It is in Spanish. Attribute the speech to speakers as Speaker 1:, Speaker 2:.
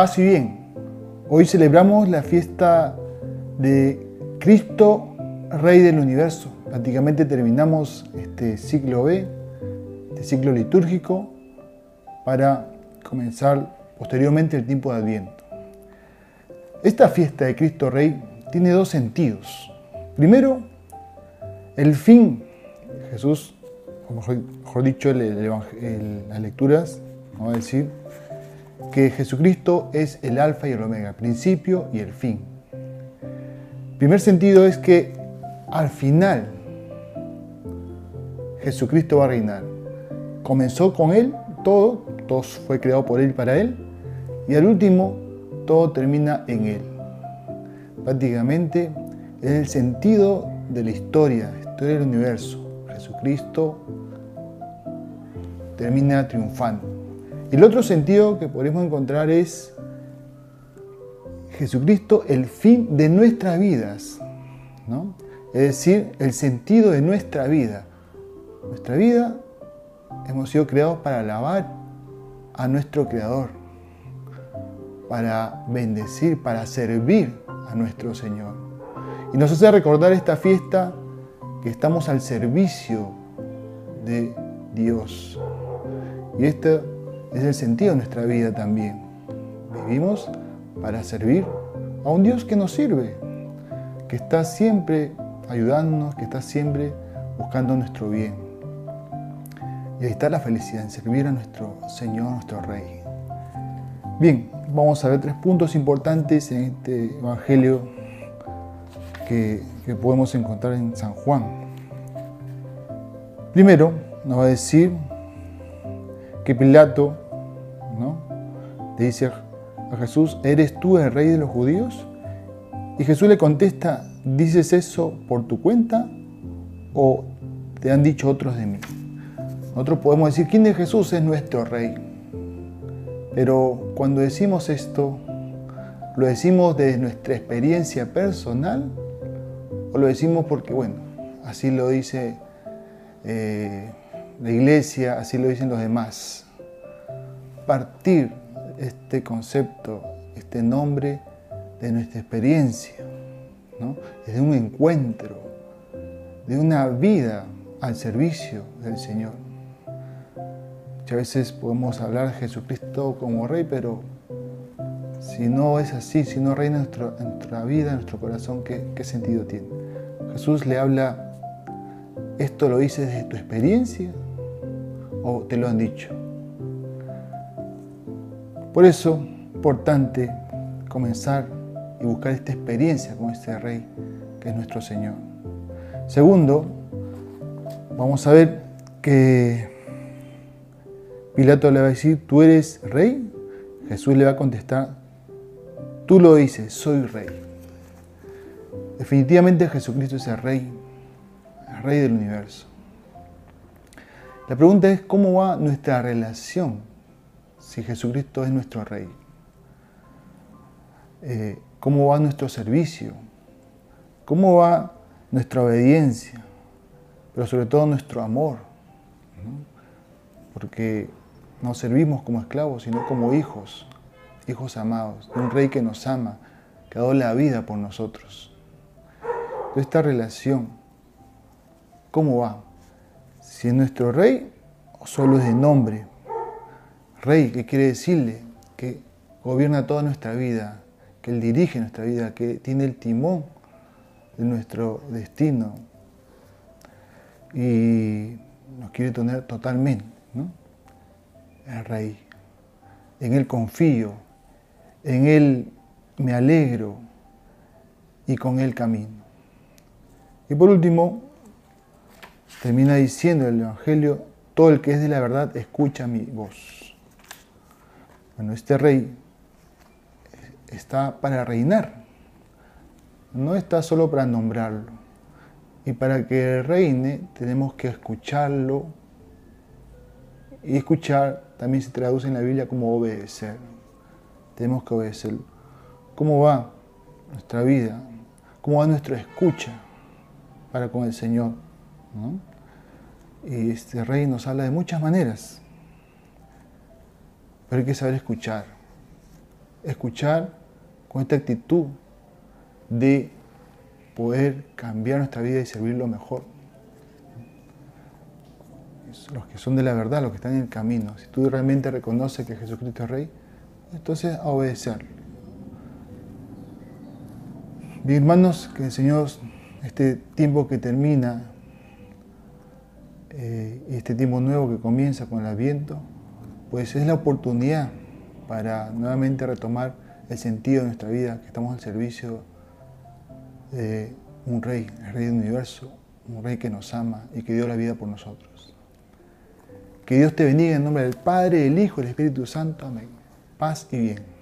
Speaker 1: paz y bien. Hoy celebramos la fiesta de Cristo, Rey del Universo. Prácticamente terminamos este ciclo B, este ciclo litúrgico, para comenzar posteriormente el tiempo de Adviento. Esta fiesta de Cristo Rey tiene dos sentidos. Primero, el fin. Jesús, o mejor, dicho, las lecturas, vamos a decir, que Jesucristo es el alfa y el omega, principio y el fin. Primer sentido es que al final Jesucristo va a reinar. Comenzó con Él todo, todo fue creado por Él y para Él, y al último todo termina en Él. Prácticamente es el sentido de la historia, la historia del universo. Jesucristo termina triunfando. El otro sentido que podemos encontrar es Jesucristo el fin de nuestras vidas, ¿no? es decir, el sentido de nuestra vida. Nuestra vida hemos sido creados para alabar a nuestro Creador, para bendecir, para servir a nuestro Señor. Y nos hace recordar esta fiesta que estamos al servicio de Dios. Y esta es el sentido de nuestra vida también. Vivimos para servir a un Dios que nos sirve, que está siempre ayudándonos, que está siempre buscando nuestro bien. Y ahí está la felicidad, en servir a nuestro Señor, nuestro Rey. Bien, vamos a ver tres puntos importantes en este Evangelio que, que podemos encontrar en San Juan. Primero, nos va a decir que Pilato ¿no? le dice a Jesús, ¿eres tú el rey de los judíos? Y Jesús le contesta, ¿dices eso por tu cuenta o te han dicho otros de mí? Nosotros podemos decir, ¿quién de Jesús es nuestro rey? Pero cuando decimos esto, ¿lo decimos de nuestra experiencia personal o lo decimos porque, bueno, así lo dice eh, la iglesia, así lo dicen los demás. Partir este concepto, este nombre de nuestra experiencia, ¿no? de un encuentro, de una vida al servicio del Señor. Muchas veces podemos hablar de Jesucristo como Rey, pero si no es así, si no reina en nuestra vida, nuestro corazón, ¿qué, ¿qué sentido tiene? Jesús le habla, ¿esto lo dices desde tu experiencia o te lo han dicho. Por eso, importante comenzar y buscar esta experiencia con este rey que es nuestro Señor. Segundo, vamos a ver que Pilato le va a decir, ¿tú eres rey? Jesús le va a contestar, tú lo dices, soy rey. Definitivamente Jesucristo es el rey, el rey del universo. La pregunta es cómo va nuestra relación si Jesucristo es nuestro Rey. Eh, ¿Cómo va nuestro servicio? ¿Cómo va nuestra obediencia? Pero sobre todo nuestro amor. Porque no servimos como esclavos, sino como hijos, hijos amados, de un Rey que nos ama, que ha dado la vida por nosotros. esta relación, ¿cómo va? Si es nuestro rey o solo es de nombre. Rey, que quiere decirle que gobierna toda nuestra vida, que Él dirige nuestra vida, que tiene el timón de nuestro destino y nos quiere tener totalmente, ¿no? El Rey. En Él confío, en Él me alegro y con Él camino. Y por último, termina diciendo el Evangelio, todo el que es de la verdad escucha mi voz. Bueno, este rey está para reinar, no está solo para nombrarlo. Y para que reine tenemos que escucharlo. Y escuchar también se traduce en la Biblia como obedecer. Tenemos que obedecerlo. ¿Cómo va nuestra vida? ¿Cómo va nuestra escucha para con el Señor? Y este rey nos habla de muchas maneras, pero hay que saber escuchar. escuchar con esta actitud de poder cambiar nuestra vida y servirlo mejor. Los que son de la verdad, los que están en el camino. Si tú realmente reconoces que Jesucristo es Rey, entonces a obedecerlo. Bien, hermanos, que el Señor, este tiempo que termina, eh, y este tiempo nuevo que comienza con el Adviento, pues es la oportunidad para nuevamente retomar el sentido de nuestra vida, que estamos al servicio de un rey, el rey del universo, un rey que nos ama y que dio la vida por nosotros. Que Dios te bendiga en nombre del Padre, del Hijo y del Espíritu Santo. Amén. Paz y bien.